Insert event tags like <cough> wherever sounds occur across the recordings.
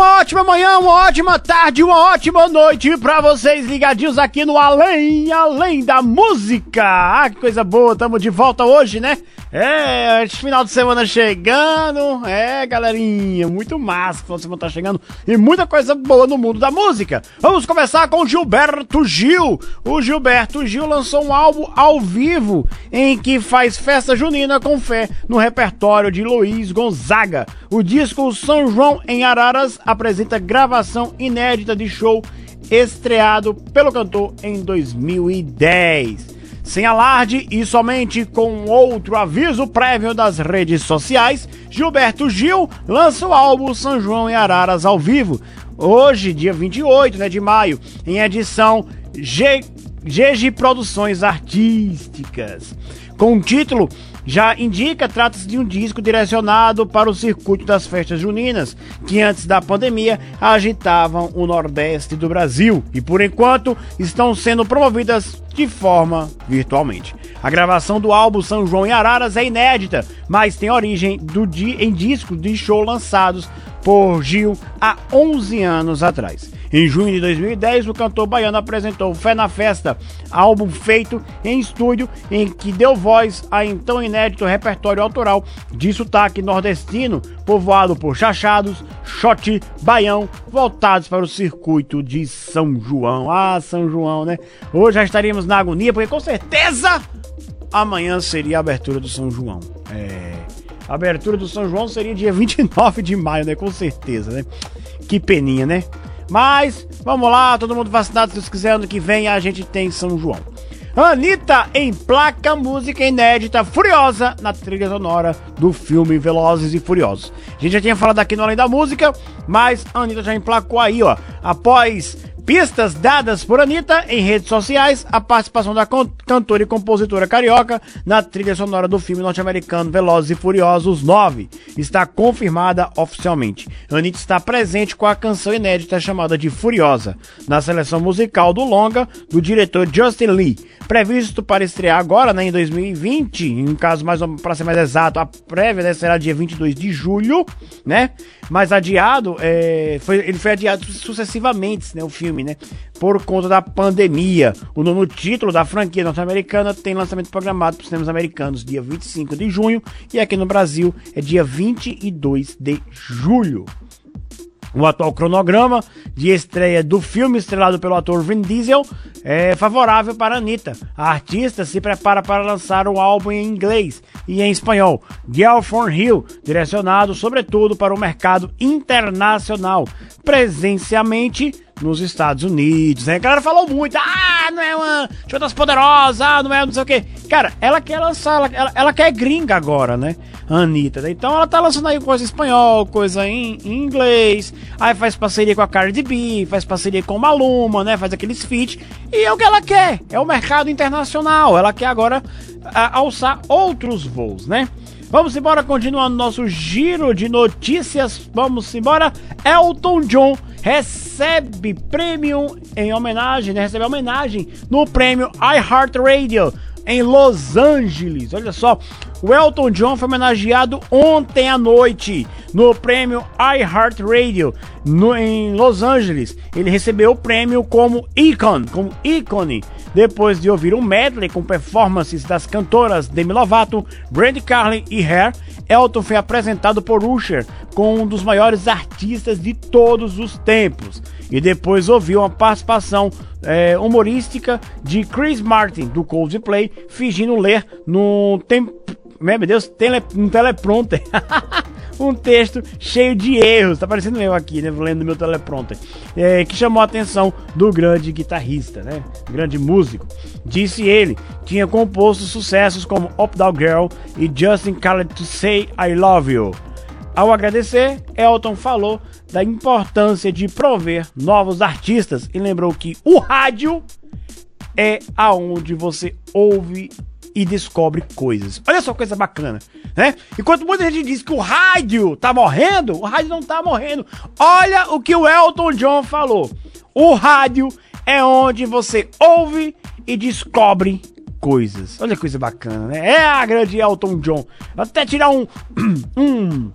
Uma ótima manhã, uma ótima tarde, uma ótima noite pra vocês ligadinhos aqui no Além, Além da Música. Ah, que coisa boa, tamo de volta hoje, né? É, final de semana chegando. É, galerinha, muito massa. Final de semana tá chegando e muita coisa boa no mundo da música. Vamos começar com Gilberto Gil. O Gilberto Gil lançou um álbum ao vivo em que faz festa junina com fé no repertório de Luiz Gonzaga. O disco São João em Araras apresenta gravação inédita de show estreado pelo cantor em 2010. Sem alarde e somente com outro aviso prévio das redes sociais, Gilberto Gil lança o álbum São João e Araras ao vivo, hoje, dia 28 né, de maio, em edição GG Produções Artísticas. Com o título já indica, trata-se de um disco direcionado para o circuito das festas juninas, que antes da pandemia agitavam o nordeste do Brasil e por enquanto estão sendo promovidas de forma virtualmente. A gravação do álbum São João em Araras é inédita, mas tem origem do di em discos de show lançados por Gil há 11 anos atrás. Em junho de 2010, o cantor baiano apresentou Fé na Festa, álbum feito em estúdio em que deu voz a então inédito repertório autoral de sotaque nordestino, povoado por chachados, shot, baião, voltados para o circuito de São João. Ah, São João, né? Hoje já estaríamos na agonia, porque com certeza amanhã seria a abertura do São João. É. A abertura do São João seria dia <laughs> 29 de maio, né? Com certeza, né? Que peninha, né? Mas, vamos lá, todo mundo vacinado, se Deus quiser, ano que vem a gente tem São João. Anitta emplaca música inédita Furiosa na trilha sonora do filme Velozes e Furiosos. A gente já tinha falado aqui no Além da Música, mas a Anitta já emplacou aí, ó. Após Pistas dadas por Anitta em redes sociais, a participação da cantora e compositora carioca na trilha sonora do filme norte-americano Velozes e Furiosos 9 está confirmada oficialmente. Anitta está presente com a canção inédita chamada de Furiosa, na seleção musical do longa do diretor Justin Lee, previsto para estrear agora, né, em 2020, em caso mais para ser mais exato, a prévia né, será dia 22 de julho, né? Mas adiado, é, foi, ele foi adiado sucessivamente, né, o filme filme, né? Por conta da pandemia. O nono título da franquia norte-americana tem lançamento programado para os cinemas americanos dia 25 de junho e aqui no Brasil é dia 22 de julho. O atual cronograma de estreia do filme, estrelado pelo ator Vin Diesel, é favorável para Anitta. A artista se prepara para lançar um álbum em inglês e em espanhol, Girl from Hill, direcionado sobretudo para o mercado internacional, presencialmente nos Estados Unidos, né? A galera falou muito, ah, não é uma das poderosas, ah, não é não sei o quê. Cara, ela quer lançar, ela, ela, ela quer gringa agora, né? Anitta. Né? Então ela tá lançando aí coisa em espanhol, coisa em, em, inglês, aí faz parceria com a Cardi B, faz parceria com Maluma, né? Faz aqueles feat. E é o que ela quer, é o mercado internacional. Ela quer agora a, alçar outros voos, né? Vamos embora, continuando nosso giro de notícias. Vamos embora. Elton John recebe prêmio em homenagem, né? Recebe homenagem no prêmio iHeartRadio em Los Angeles. Olha só, o Elton John foi homenageado ontem à noite no prêmio iHeartRadio em Los Angeles. Ele recebeu o prêmio como Icon, como ícone, depois de ouvir um medley com performances das cantoras Demi Lovato, Brandy Carlin e Hair. Elton foi apresentado por Usher como um dos maiores artistas de todos os tempos e depois ouviu uma participação é, humorística de Chris Martin do Coldplay fingindo ler no tempo meu Deus, tele, um teleprompter. <laughs> um texto cheio de erros. Tá parecendo eu aqui, né? Lendo meu teleprompter. É, que chamou a atenção do grande guitarrista, né? Grande músico. Disse ele, tinha composto sucessos como Up Down Girl e Justin Khaled to Say I Love You. Ao agradecer, Elton falou da importância de prover novos artistas e lembrou que o rádio é aonde você ouve e descobre coisas. Olha só coisa bacana, né? Enquanto muita gente diz que o rádio tá morrendo, o rádio não tá morrendo. Olha o que o Elton John falou. O rádio é onde você ouve e descobre coisas. Olha que coisa bacana, né? É a grande Elton John. Vou até tirar um <clears throat> um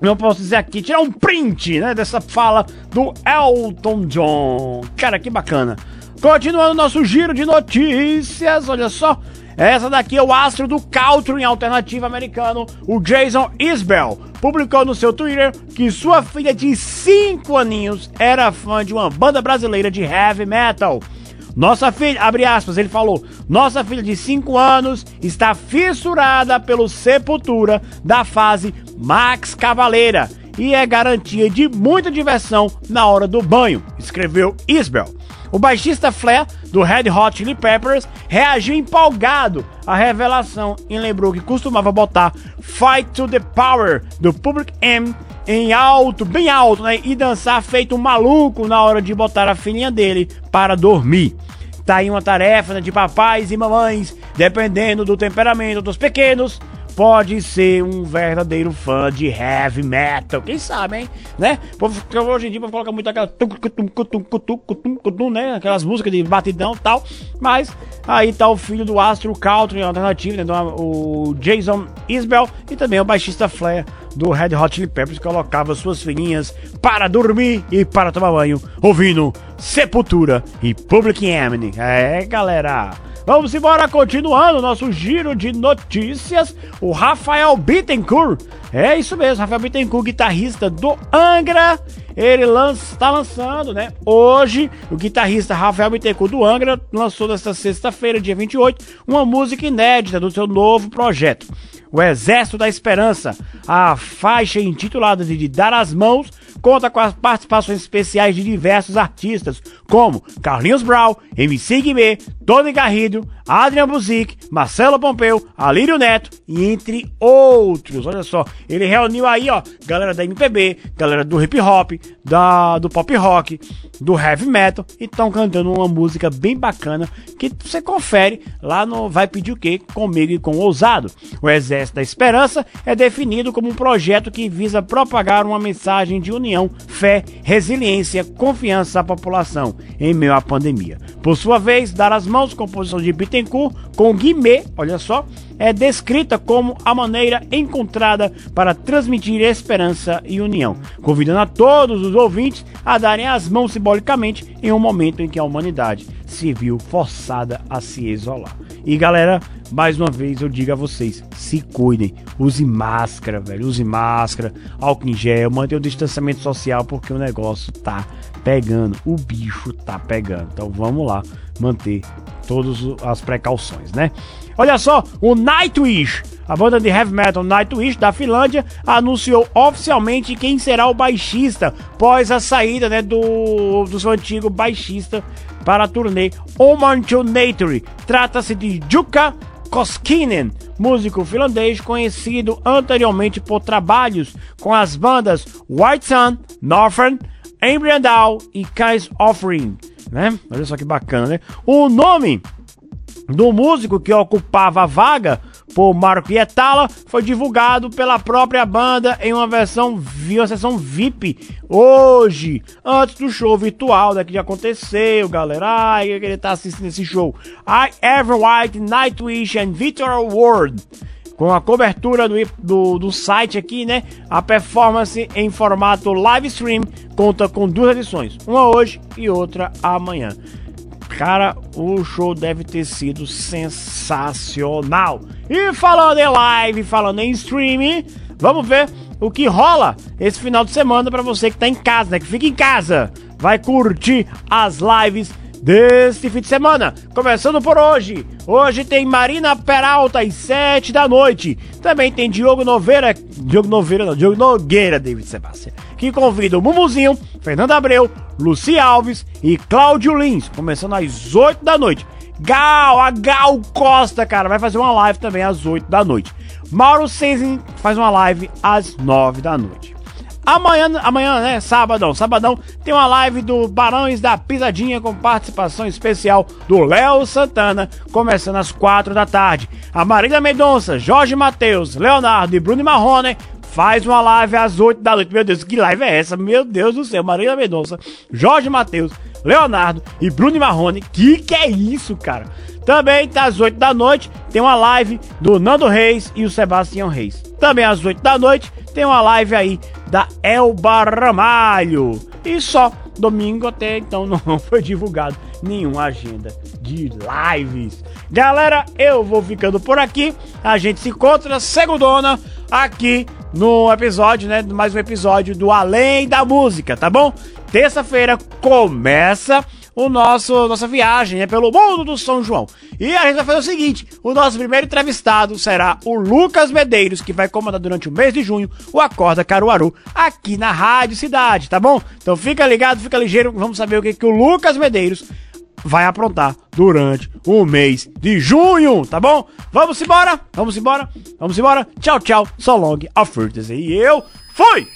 eu posso dizer aqui, tirar um print, né, dessa fala do Elton John. Cara, que bacana. Continuando nosso giro de notícias, olha só. Essa daqui é o astro do country alternativo americano, o Jason Isbell, publicou no seu Twitter que sua filha de 5 aninhos era fã de uma banda brasileira de heavy metal. Nossa filha, abre aspas, ele falou: Nossa filha de 5 anos está fissurada pelo Sepultura da fase Max Cavaleira e é garantia de muita diversão na hora do banho, escreveu Isbel. O baixista Flair, do Red Hot Chili Peppers, reagiu empolgado à revelação e lembrou que costumava botar Fight to the Power do Public M em alto, bem alto, né? E dançar feito um maluco na hora de botar a filhinha dele para dormir. Tá aí uma tarefa né, de papais e mamães, dependendo do temperamento dos pequenos, pode ser um verdadeiro fã de heavy metal. Quem sabe, hein? Né? Hoje em dia coloca muito aquela né? Aquelas músicas de batidão e tal. Mas aí tá o filho do Astro Country alternativo, né? O Jason Isbell e também o baixista Flair do Red Hot Chili Peppers colocava suas filhinhas para dormir e para tomar banho ouvindo Sepultura e Public Enemy. É, galera. Vamos embora, continuando nosso giro de notícias. O Rafael Bittencourt, é isso mesmo, Rafael Bittencourt, guitarrista do Angra. Ele está lançando, né? Hoje, o guitarrista Rafael Bittencourt do Angra lançou nesta sexta-feira, dia 28, uma música inédita do seu novo projeto. O Exército da Esperança, a faixa intitulada de Dar as Mãos, conta com as participações especiais de diversos artistas, como Carlinhos Brau, MC Guimê, Tony Garrido, Adrian Buzik, Marcelo Pompeu, Alírio Neto e entre outros. Olha só, ele reuniu aí, ó, galera da MPB, galera do hip hop, da, do pop rock, do heavy metal e estão cantando uma música bem bacana que você confere lá no Vai Pedir o Quê? Comigo e com o Ousado. O Exército da Esperança é definido como um projeto que visa propagar uma mensagem de união união, fé, resiliência, confiança à população em meio à pandemia. Por sua vez, dar as mãos, composição de Bittencourt, com Guimê, olha só, é descrita como a maneira encontrada para transmitir esperança e união, convidando a todos os ouvintes a darem as mãos simbolicamente em um momento em que a humanidade se viu forçada a se isolar. E galera, mais uma vez eu digo a vocês, se cuidem, use máscara, velho, use máscara, álcool em gel, mantenha o distanciamento social porque o negócio tá pegando, o bicho tá pegando. Então vamos lá manter todas as precauções, né? Olha só, o Nightwish, a banda de heavy metal Nightwish da Finlândia, anunciou oficialmente quem será o baixista pós a saída né, do, do seu antigo baixista para a turnê Oman to Nature. Trata-se de Jukka Koskinen, músico finlandês conhecido anteriormente por trabalhos com as bandas White Sun, Northern, Embriandal e Kais Offering. Né? Olha só que bacana, né? O nome do músico que ocupava a vaga por Marco Ietala foi divulgado pela própria banda em uma versão uma sessão VIP hoje, antes do show virtual né, que já aconteceu, galera. Ai, que ele tá assistindo esse show. I Ever White, Nightwish and Victor World. Com a cobertura do, do, do site aqui, né? A performance em formato live stream conta com duas edições, uma hoje e outra amanhã. Cara, o show deve ter sido sensacional. E falando em live, falando em streaming, vamos ver o que rola esse final de semana para você que tá em casa, né? Que fica em casa, vai curtir as lives deste fim de semana. Começando por hoje. Hoje tem Marina Peralta às 7 da noite. Também tem Diogo Noveira. Diogo Noveira não, Diogo Nogueira, David Sebastião. Que convida o Mumuzinho, Fernando Abreu, Luci Alves e Cláudio Lins. Começando às 8 da noite. Gal, a Gal Costa, cara, vai fazer uma live também às 8 da noite. Mauro Senzin faz uma live às 9 da noite. Amanhã, amanhã, né? Sabadão. Sabadão tem uma live do Barões da Pisadinha com participação especial do Léo Santana, começando às quatro da tarde. A Marília Mendonça, Jorge Matheus, Leonardo e Bruno Marrone faz uma live às 8 da noite. Meu Deus, que live é essa? Meu Deus do céu, Marília Mendonça, Jorge Matheus, Leonardo e Bruno Marrone. Que que é isso, cara? Também tá às 8 da noite tem uma live do Nando Reis e o Sebastião Reis. Também às 8 da noite tem uma live aí da Elba Ramalho. E só domingo até então não <laughs> foi divulgado nenhuma agenda de lives. Galera, eu vou ficando por aqui. A gente se encontra segundona aqui no episódio, né? Mais um episódio do Além da Música, tá bom? Terça-feira começa o nosso nossa viagem é pelo mundo do São João. E a gente vai fazer o seguinte: o nosso primeiro entrevistado será o Lucas Medeiros, que vai comandar durante o mês de junho o Acorda Caruaru aqui na Rádio Cidade, tá bom? Então fica ligado, fica ligeiro, vamos saber o que, que o Lucas Medeiros vai aprontar durante o mês de junho, tá bom? Vamos embora, vamos embora, vamos embora. Tchau, tchau, so long, auf E eu fui!